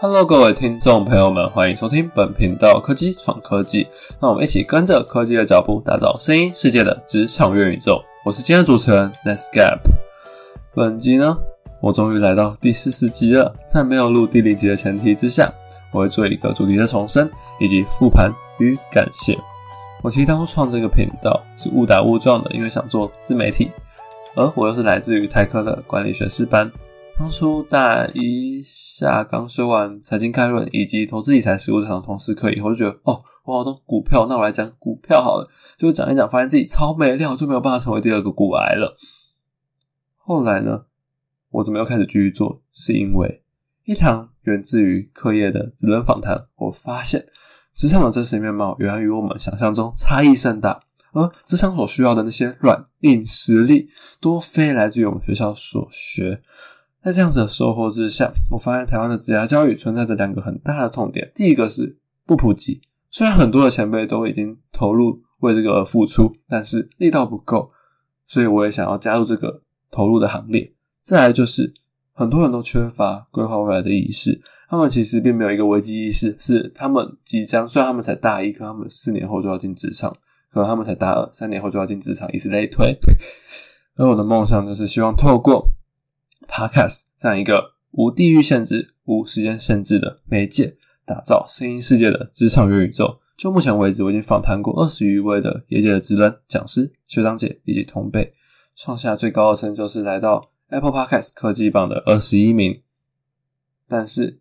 Hello，各位听众朋友们，欢迎收听本频道科技闯科技。让我们一起跟着科技的脚步，打造声音世界的职场元宇宙。我是今天的主持人 n e t s c a p。本集呢，我终于来到第四十集了。在没有录第零集的前提之下，我会做一个主题的重生，以及复盘与感谢。我其实当初创这个频道是误打误撞的，因为想做自媒体，而我又是来自于泰科的管理学士班。当初大一下刚修完财经概论以及投资理财实务这堂通识课以后，就觉得哦，我好多股票，那我来讲股票好了。就讲一讲，发现自己超没料，就没有办法成为第二个股癌了。后来呢，我怎么又开始继续做？是因为一堂源自于课业的职能访谈，我发现职场的真实面貌原来与我们想象中差异甚大，而职场所需要的那些软硬实力，多非来自于我们学校所学。在这样子的收获之下，我发现台湾的职业教育存在着两个很大的痛点。第一个是不普及，虽然很多的前辈都已经投入为这个而付出，但是力道不够，所以我也想要加入这个投入的行列。再来就是很多人都缺乏规划未来的意识，他们其实并没有一个危机意识，是他们即将虽然他们才大一，可他们四年后就要进职场，可能他们才大二，三年后就要进职场，以此类推。而我的梦想就是希望透过。Podcast 这样一个无地域限制、无时间限制的媒介，打造声音世界的职场元宇宙。就目前为止，我已经访谈过二十余位的业界的职人、讲师、学长姐以及同辈，创下最高的成就是来到 Apple Podcast 科技榜的二十一名。但是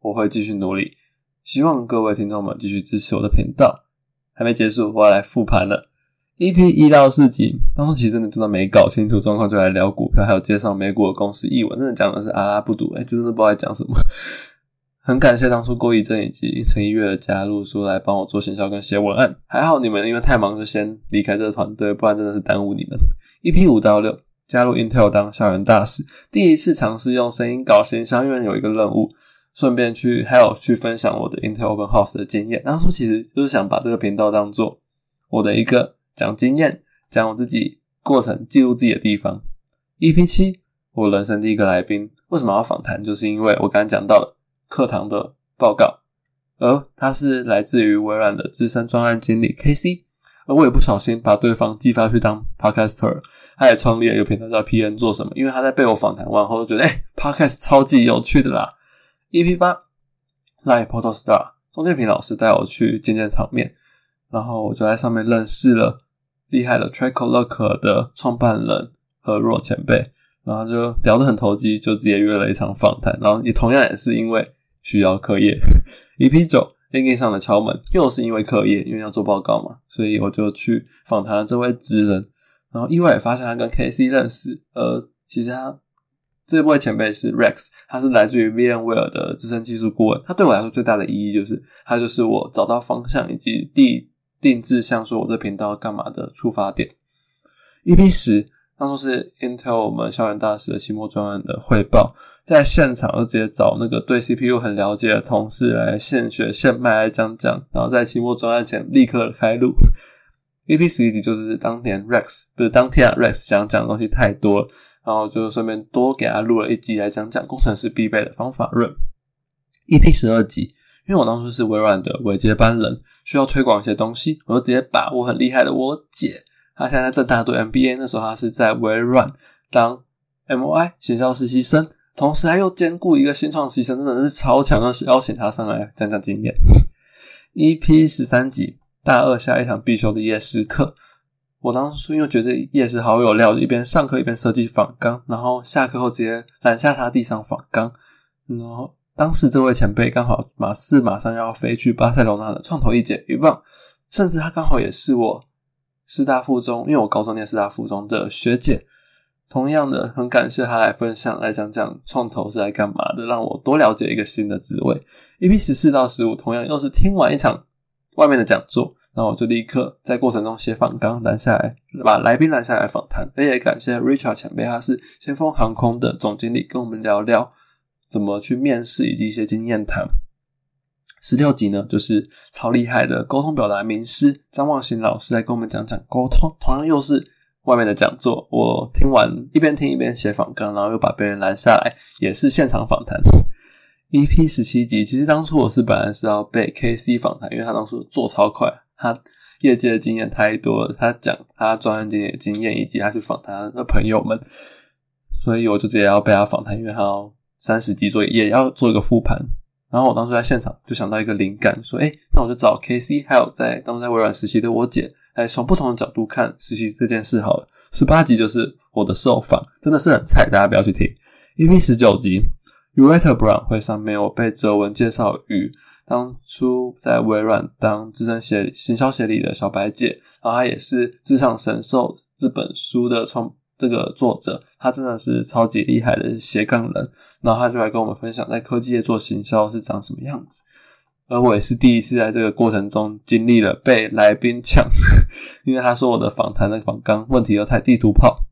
我会继续努力，希望各位听众们继续支持我的频道。还没结束，我要来复盘了。EP 一到四集，当初其实真的真的没搞清楚状况，就来聊股票，还有介绍美股的公司译文，真的讲的是阿拉不读，哎，真的不知道在讲什么。很感谢当初郭义正以及陈一月的加入，说来帮我做行销跟写文案。还好你们因为太忙就先离开这个团队，不然真的是耽误你们。EP 五到六加入 Intel 当校园大使，第一次尝试用声音搞行销，因为有一个任务，顺便去还有去分享我的 Intel Open House 的经验。当初其实就是想把这个频道当做我的一个。讲经验，讲我自己过程，记录自己的地方。EP 七，我人生第一个来宾，为什么要访谈？就是因为我刚刚讲到了课堂的报告，而他是来自于微软的资深专案经理 KC，而我也不小心把对方寄发去当 Podcaster，他也创立了一个频道叫 PN 做什么？因为他在被我访谈完后，觉得哎，Podcast 超级有趣的啦。EP 八，来 Photo Star 钟建平老师带我去见见场面。然后我就在上面认识了厉害的 Tracolook 的创办人和若前辈，然后就聊得很投机，就直接约了一场访谈。然后也同样也是因为需要课业，EP 九 LinkedIn 上的敲门又是因为课业，因为要做报告嘛，所以我就去访谈了这位职人。然后意外也发现他跟 KC 认识，呃，其实他这位前辈是 Rex，他是来自于 VMware 的资深技术顾问。他对我来说最大的意义就是，他就是我找到方向以及第。定制像说我这频道干嘛的出发点。EP 十当初是 Intel 我们校园大使的期末专案的汇报，在现场就直接找那个对 CPU 很了解的同事来现学现卖来讲讲，然后在期末专案前立刻开录。EP 十一集就是当年 Rex 不是当天 Rex 想讲的东西太多了，然后就顺便多给他录了一集来讲讲工程师必备的方法论。EP 十二集。因为我当初是微软的尾接班人，需要推广一些东西，我就直接把我很厉害的我姐，她现在在正大读 MBA，那时候她是在微软当 MOI 行销实习生，同时还又兼顾一个新创实习生，真的是超强，的邀请她上来讲讲经验。EP 十三集大二下一堂必修的夜市课，我当初因为觉得夜市好有料，一边上课一边设计仿纲，然后下课后直接揽下他地上仿纲，然后。当时这位前辈刚好马是马上要飞去巴塞罗那的创投一姐一棒，甚至他刚好也是我师大附中，因为我高中念师大附中的学姐。同样的，很感谢他来分享，来讲讲创投是来干嘛的，让我多了解一个新的职位。EP 十四到十五，同样又是听完一场外面的讲座，然后我就立刻在过程中写访纲拦下来，把来宾拦下来访谈。也感谢 Richard 前辈，他是先锋航空的总经理，跟我们聊聊。怎么去面试以及一些经验谈。十六集呢，就是超厉害的沟通表达名师张望行老师来跟我们讲讲沟通，同样又是外面的讲座。我听完一边听一边写访纲，然后又把别人拦下来，也是现场访谈。EP 十七集，其实当初我是本来是要被 KC 访谈，因为他当初做超快，他业界的经验太多了，他讲他专业经验经验以及他去访谈的朋友们，所以我就直接要被他访谈，因为他要三十集左右也要做一个复盘。然后我当时在现场就想到一个灵感，说：“哎，那我就找 KC，还有在当时在微软实习的我姐，来从不同的角度看实习这件事好了。”十八集就是我的受访，真的是很菜，大家不要去听。EP 十九集。u r e t a Brown 会上面我被哲文介绍与当初在微软当资深协行销协理的小白姐，然后她也是《职场神兽》这本书的创这个作者，他真的是超级厉害的斜杠人，然后他就来跟我们分享在科技业做行销是长什么样子，而我也是第一次在这个过程中经历了被来宾抢，因为他说我的访谈的访纲问题又太地图炮。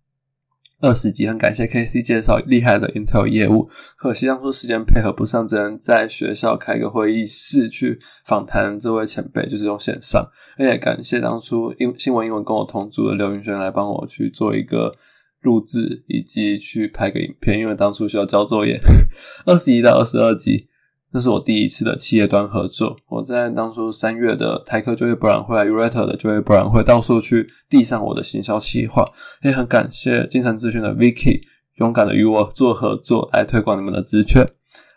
二十集，很感谢 K C 介绍厉害的 Intel 业务，可惜当初时间配合不上，只能在学校开个会议室去访谈这位前辈，就是用线上。而且感谢当初英新闻英文跟我同组的刘云轩来帮我去做一个录制，以及去拍个影片，因为当初需要交作业。二十一到二十二集。那是我第一次的企业端合作。我在当初三月的台科就业博览会、u r e t a 的就业博览会，到处去递上我的行销企划。也很感谢金城资讯的 Vicky 勇敢的与我做合作，来推广你们的职缺。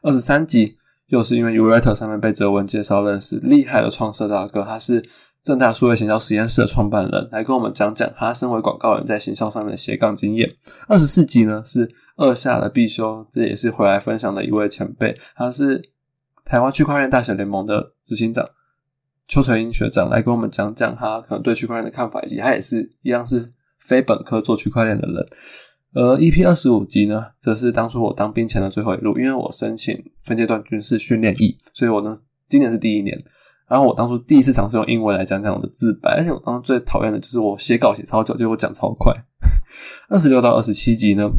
二十三集又是因为 u r e t a 上面被泽文介绍认识厉害的创设大哥，他是正大数位行销实验室的创办人，来跟我们讲讲他身为广告人在行销上的斜杠经验。二十四集呢是二下的必修，这也是回来分享的一位前辈，他是。台湾区块链大学联盟的执行长邱纯英学长来跟我们讲讲他可能对区块链的看法，以及他也是一样是非本科做区块链的人。而 EP 二十五集呢，则是当初我当兵前的最后一路，因为我申请分阶段军事训练役，所以我呢今年是第一年。然后我当初第一次尝试用英文来讲讲我的自白，而且我当时最讨厌的就是我写稿写超久，结果讲超快。二十六到二十七集呢？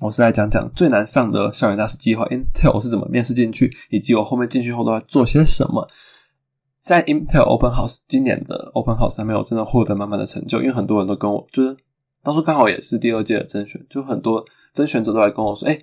我是来讲讲最难上的校园大使计划，Intel 是怎么面试进去，以及我后面进去后都要做些什么。在 Intel Open House 今年的 Open House 上面，我真的获得满满的成就，因为很多人都跟我，就是当初刚好也是第二届的甄选，就很多甄选者都来跟我说，哎，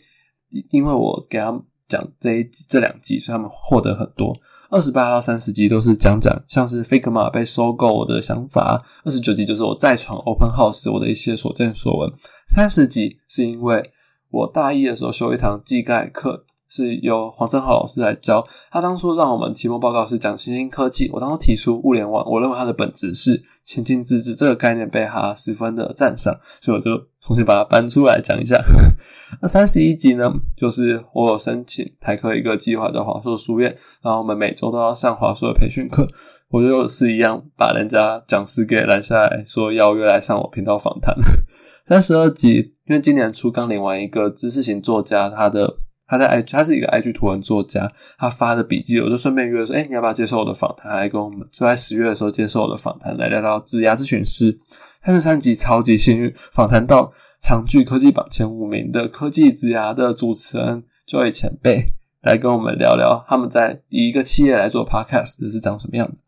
因为我给他们讲这一集、这两集，所以他们获得很多。二十八到三十集都是讲讲像是 Figma 被收购的想法，二十九集就是我再闯 Open House 我的一些所见所闻，三十集是因为。我大一的时候修一堂技概课，是由黄正浩老师来教。他当初让我们期末报告是讲新兴科技，我当初提出物联网，我认为它的本质是前进自治这个概念被他十分的赞赏，所以我就重新把它搬出来讲一下。那三十一集呢，就是我有申请台科一个计划叫华硕书院，然后我们每周都要上华硕的培训课，我就是一样把人家讲师给拦下来说邀约来上我频道访谈。三十二集，因为今年初刚领完一个知识型作家，他的他在 i 他是一个 IG 图文作家，他发的笔记，我就顺便约说，哎，你要不要接受我的访谈？来跟我们就在十月的时候接受我的访谈，来聊聊职涯咨询师。三十三集超级幸运，访谈到长剧科技榜前五名的科技职涯的主持人 Joy 前辈，来跟我们聊聊他们在以一个企业来做 Podcast 是长什么样子。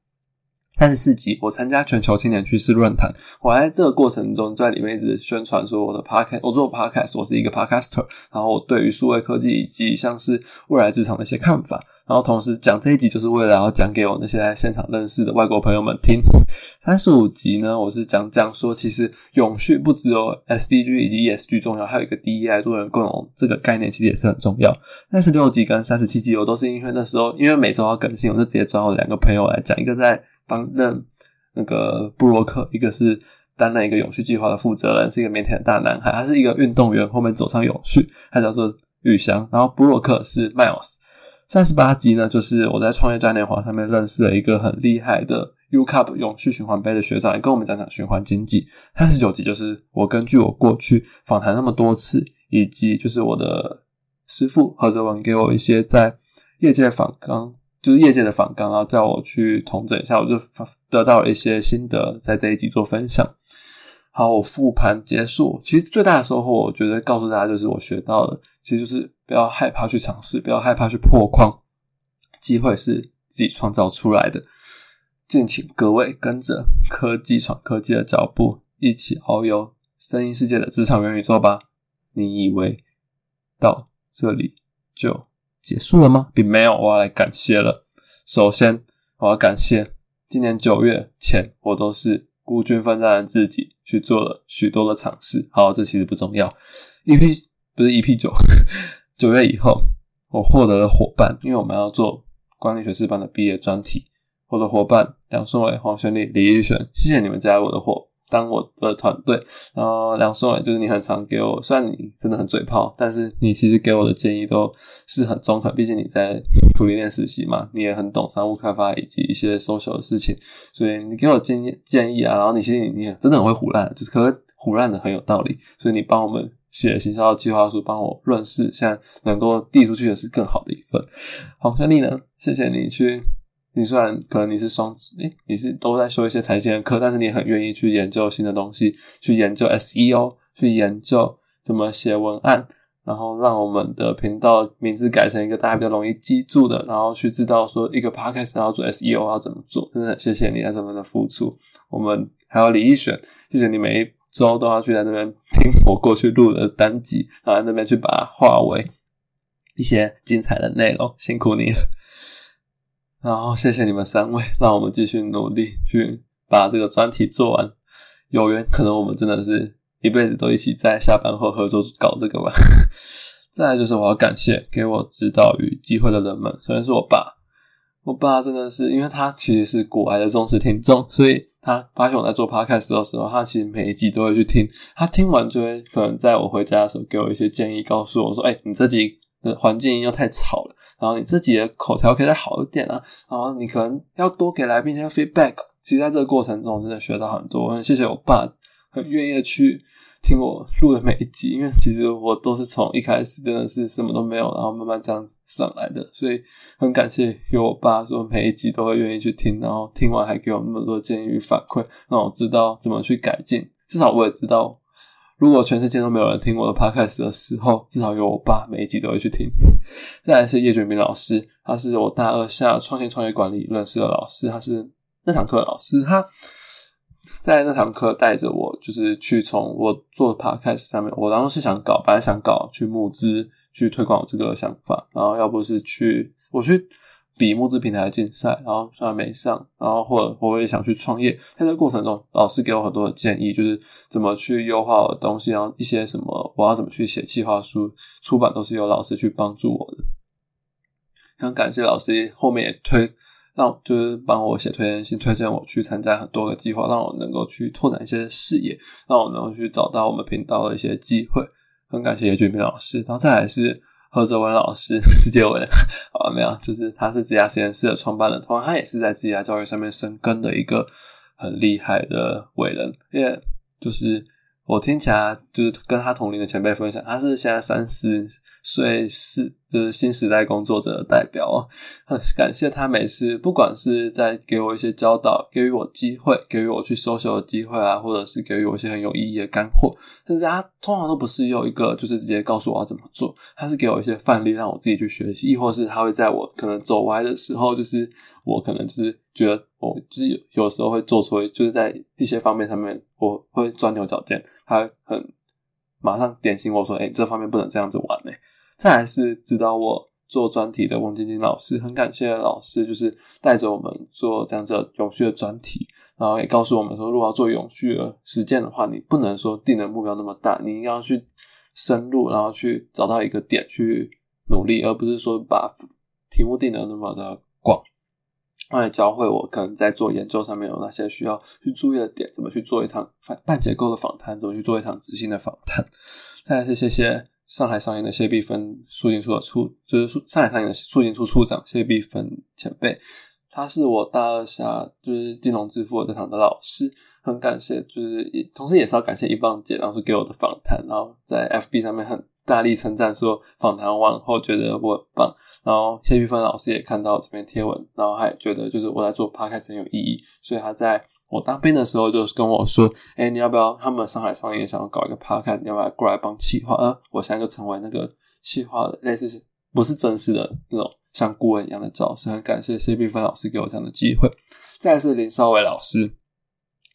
三十四集，我参加全球青年趋势论坛。我在这个过程中，在里面一直宣传说我的 podcast，我做 podcast，我是一个 podcaster。然后我对于数位科技以及像是未来职场的一些看法。然后同时讲这一集，就是为了要讲给我那些在现场认识的外国朋友们听。三十五集呢，我是讲讲说，其实永续不只有 SDG 以及 ESG 重要，还有一个 DEI 多元共融这个概念，其实也是很重要。三十六集跟三十七集，我都是因为那时候因为每周要更新，我就直接找我两个朋友来讲，一个在。担任那个布洛克，一个是担任一个永续计划的负责人，是一个腼腆的大男孩，他是一个运动员，后面走上永续，他叫做玉香。然后布洛克是 Miles。三十八集呢，就是我在创业嘉年华上面认识了一个很厉害的 U Cup 永续循环杯的学长，来跟我们讲讲循环经济。三十九集就是我根据我过去访谈那么多次，以及就是我的师傅何泽文给我一些在业界访刚。就是业界的访纲，然后叫我去统整一下，我就得到了一些心得，在这一集做分享。好，我复盘结束，其实最大的收获，我觉得告诉大家就是我学到的，其实就是不要害怕去尝试，不要害怕去破框，机会是自己创造出来的。敬请各位跟着科技闯科技的脚步，一起遨游声音世界的职场元宇宙吧。你以为到这里就？结束了吗？并没有，我要来感谢了。首先，我要感谢今年九月前，我都是孤军奋战的自己去做了许多的尝试。好，这其实不重要。EP 不是 EP 九，九月以后，我获得了伙伴，因为我们要做管理学士班的毕业专题。我的伙伴梁顺伟、黄轩丽、李玉璇，谢谢你们加入我的伙。当我的团队，然后梁松伟就是你很常给我，虽然你真的很嘴炮，但是你其实给我的建议都是很中肯。毕竟你在土力链实习嘛，你也很懂商务开发以及一些 social 的事情，所以你给我建议建议啊，然后你其实你也真的很会胡乱，就是可是胡乱的很有道理，所以你帮我们写行销计划书，帮我论事，现在能够递出去的是更好的一份。黄轩丽呢，谢谢你去。你虽然可能你是双诶，你是都在修一些财经的课，但是你很愿意去研究新的东西，去研究 SEO，去研究怎么写文案，然后让我们的频道名字改成一个大家比较容易记住的，然后去知道说一个 podcast 要做 SEO 要怎么做，真的谢谢你在这边的付出。我们还有李一选，谢谢你每一周都要去在那边听我过去录的单集，然后那边去把它化为一些精彩的内容，辛苦你了。然后谢谢你们三位，让我们继续努力去把这个专题做完。有缘可能我们真的是一辈子都一起在下班后合作搞这个吧。再来就是我要感谢给我指导与机会的人们，首先是我爸，我爸真的是因为他其实是国外的忠实听众，所以他发现我在做 podcast 的时候，他其实每一集都会去听。他听完就会可能在我回家的时候给我一些建议，告诉我说：“哎，你这集的环境音又太吵了。”然后你自己的口条可以再好一点啊，然后你可能要多给来宾一些 feedback。其实在这个过程中，真的学到很多。很谢谢我爸，很愿意的去听我录的每一集，因为其实我都是从一开始真的是什么都没有，然后慢慢这样子上来的。所以很感谢有我爸，说每一集都会愿意去听，然后听完还给我那么多建议与反馈，让我知道怎么去改进。至少我也知道。如果全世界都没有人听我的 podcast 的时候，至少有我爸每一集都会去听。再来是叶俊明老师，他是我大二下创新创业管理认识的老师，他是那堂课的老师。他在那堂课带着我，就是去从我做 podcast 上面，我当时是想搞，本来想搞去募资，去推广我这个想法，然后要不是去我去。比募资平台竞赛，然后虽然没上，然后或者我也想去创业，在这过程中，老师给我很多的建议，就是怎么去优化我的东西，然后一些什么我要怎么去写计划书、出版，都是由老师去帮助我的。很感谢老师，后面也推让就是帮我写推荐信，推荐我去参加很多个计划，让我能够去拓展一些视野，让我能够去找到我们频道的一些机会。很感谢叶俊明老师，然后再来是。何泽文老师，世界文，啊，没有，就是他是职涯实验室的创办人，同时他也是在职涯教育上面深耕的一个很厉害的伟人，也就是。我听起来就是跟他同龄的前辈分享，他是现在三十岁，是就是新时代工作者的代表哦。很感谢他每次不管是在给我一些教导，给予我机会，给予我去收修的机会啊，或者是给予我一些很有意义的干货，但是他通常都不是有一个就是直接告诉我要怎么做，他是给我一些范例让我自己去学习，亦或是他会在我可能走歪的时候，就是我可能就是觉得我就是有有时候会做错，就是在一些方面上面我会钻牛角尖。他很马上点醒我说：“哎，这方面不能这样子玩嘞。”再来是指导我做专题的翁晶晶老师，很感谢老师，就是带着我们做这样子永续的专题，然后也告诉我们说，如果要做永续的实践的话，你不能说定的目标那么大，你要去深入，然后去找到一个点去努力，而不是说把题目定的那么的。他也教会我，可能在做研究上面有哪些需要去注意的点，怎么去做一场半结构的访谈，怎么去做一场执行的访谈。再来是谢谢上海商业的谢碧芬促进处的处，就是上海商业的促进处处长谢碧芬前辈，他是我大二下就是金融支付这堂的老师，很感谢，就是同时也是要感谢一棒姐当时给我的访谈，然后在 FB 上面很大力称赞说访谈完后觉得我很棒。然后谢玉芬老师也看到这篇贴文，然后他也觉得就是我在做 podcast 很有意义，所以他在我当兵的时候就是跟我说：“哎，你要不要？他们上海商业想要搞一个 podcast，你要不要过来帮企划？”呃，我现在就成为那个企划的，类似是不是正式的那种像顾问一样的角色。很感谢谢玉芬老师给我这样的机会。再是林少伟老师，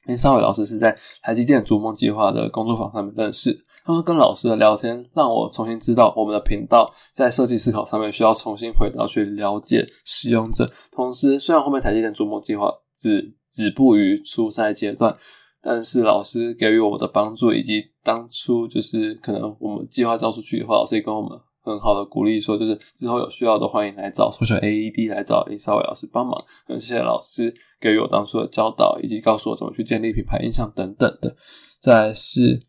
林少伟老师是在台积电逐梦计划的工作坊上面认识。他说跟老师的聊天让我重新知道我们的频道在设计思考上面需要重新回到去了解使用者。同时，虽然后面台积电逐梦计划只止步于初赛阶段，但是老师给予我的帮助以及当初就是可能我们计划交出去的话，老师也跟我们。很好的鼓励，说就是之后有需要的欢迎来找数学 AED 来找林少伟老师帮忙。很谢谢老师给予我当初的教导，以及告诉我怎么去建立品牌印象等等的。再是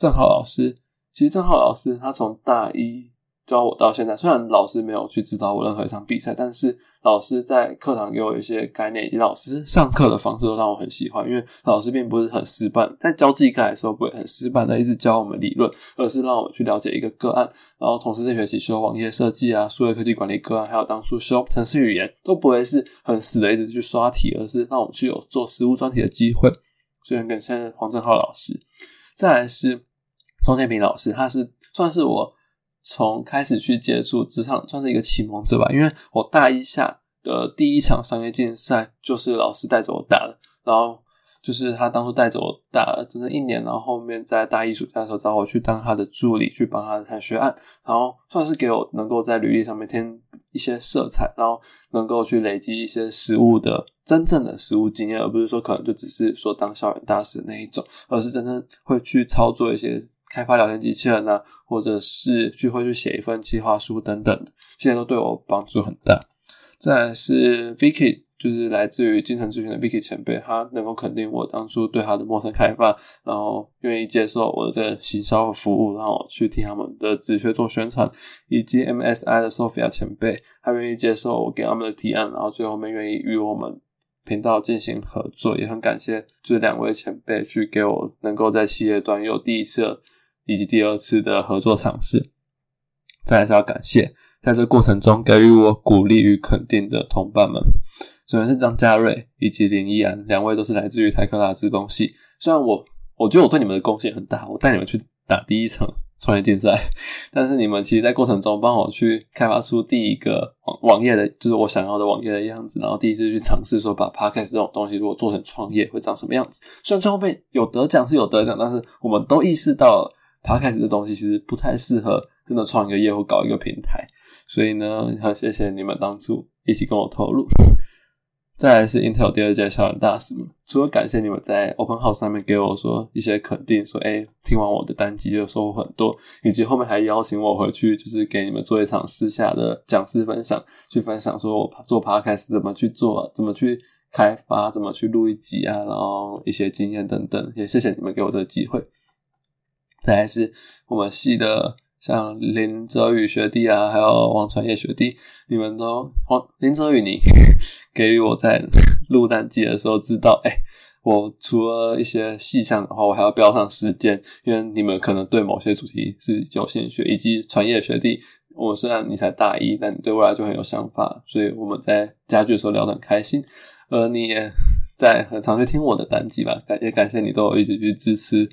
郑浩老师，其实郑浩老师他从大一。教我到现在，虽然老师没有去指导我任何一场比赛，但是老师在课堂给我一些概念，以及老师上课的方式都让我很喜欢。因为老师并不是很死板，在教技概的时候不会很死板的一直教我们理论，而是让我们去了解一个个案。然后同时这学期修网页设计啊、数位科技管理个案，还有当初修程式语言，都不会是很死的一直去刷题，而是让我们去有做实物专题的机会。所以很感谢黄正浩老师。再来是钟建平老师，他是算是我。从开始去接触职场，算是一个启蒙者吧。因为我大一下的第一场商业竞赛，就是老师带着我打的。然后就是他当初带着我打了整整一年，然后后面在大一暑假的时候找我去当他的助理，去帮他的谈学案，然后算是给我能够在履历上面添一些色彩，然后能够去累积一些实物的真正的实物经验，而不是说可能就只是说当校园大使那一种，而是真正会去操作一些。开发聊天机器人啊，或者是去会去写一份计划书等等，现在都对我帮助很大。再是 Vicky，就是来自于精神咨询的 Vicky 前辈，他能够肯定我当初对他的陌生开发，然后愿意接受我的这个行销服务，然后去替他们的职缺做宣传，以及 MSI 的 Sophia 前辈，他愿意接受我给他们的提案，然后最后面愿意与我们频道进行合作，也很感谢这两位前辈去给我能够在企业端有第一次。以及第二次的合作尝试，再来是要感谢在这过程中给予我鼓励与肯定的同伴们。首先是张嘉瑞以及林依安，两位都是来自于台科大资工系。虽然我我觉得我对你们的贡献很大，我带你们去打第一场创业竞赛，但是你们其实，在过程中帮我去开发出第一个网网页的，就是我想要的网页的样子。然后第一次去尝试说，把 podcast 这种东西如果做成创业会长什么样子。虽然最后面有得奖是有得奖，但是我们都意识到。了开始的东西其实不太适合真的创一个业或搞一个平台，所以呢，很谢谢你们当初一起跟我投入。再来是 Intel 第二届校园大使们，除了感谢你们在 Open House 上面给我说一些肯定，说哎，听完我的单集就收获很多，以及后面还邀请我回去，就是给你们做一场私下的讲师分享，去分享说我做 Podcast 怎么去做，怎么去开发，怎么去录一集啊，然后一些经验等等，也谢谢你们给我这个机会。再来是我们系的，像林哲宇学弟啊，还有王传业学弟，你们都王林哲宇，你 给予我在录单机的时候知道，哎，我除了一些细项的话，我还要标上时间，因为你们可能对某些主题是有兴趣，以及传业学弟，我虽然你才大一，但你对未来就很有想法，所以我们在家具的时候聊得很开心，而你也 在很常去听我的单机吧，感也感谢你都有一直去支持。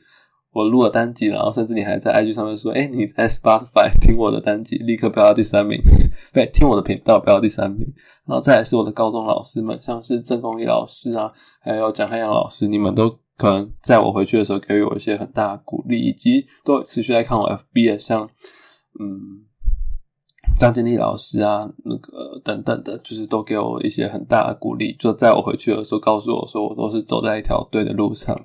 我录了单集，然后甚至你还在 IG 上面说：“哎，你在 Spotify 听我的单集，立刻飙到第三名。” 对，听我的频道飙到第三名。然后再来是我的高中老师们，像是郑公益老师啊，还有蒋汉阳老师，你们都可能在我回去的时候给予我一些很大的鼓励，以及都持续在看我 FB 的，像嗯张建立老师啊，那个等等的，就是都给我一些很大的鼓励，就在我回去的时候告诉我说，我都是走在一条对的路上。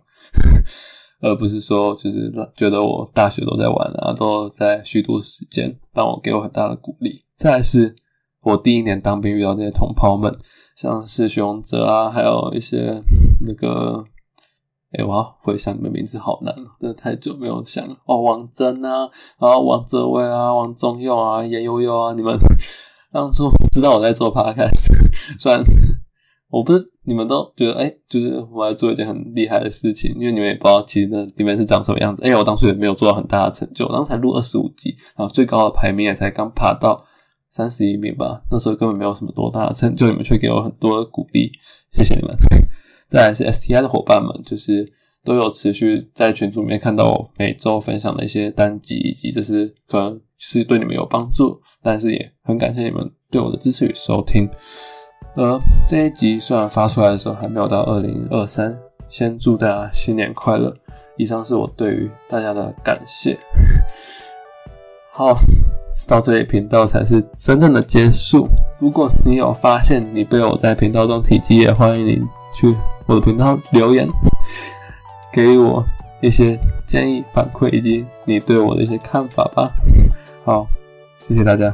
而不是说，就是觉得我大学都在玩啊，都在虚度时间，让我给我很大的鼓励。再来是我第一年当兵遇到那些同胞们，像是徐永哲啊，还有一些那个，哎，我要回想你们名字好难，真的太久没有想了哦，王真啊，然后王泽威啊，王宗佑啊，严悠悠啊，你们 当初知道我在做 podcast，虽然。我不是你们都觉得哎，就是我在做一件很厉害的事情，因为你们也不知道其实那里面是长什么样子。哎，我当初也没有做到很大的成就，当时才录二十五集，然后最高的排名也才刚爬到三十一名吧。那时候根本没有什么多大的成就，你们却给我很多的鼓励，谢谢你们。再来是 STI 的伙伴们，就是都有持续在群组里面看到我每周分享的一些单集，以及这是可能是对你们有帮助，但是也很感谢你们对我的支持与收听。而，这一集虽然发出来的时候还没有到二零二三，先祝大家新年快乐！以上是我对于大家的感谢。好，到这里频道才是真正的结束。如果你有发现你被我在频道中提及，也欢迎你去我的频道留言，给我一些建议反馈以及你对我的一些看法吧。好，谢谢大家。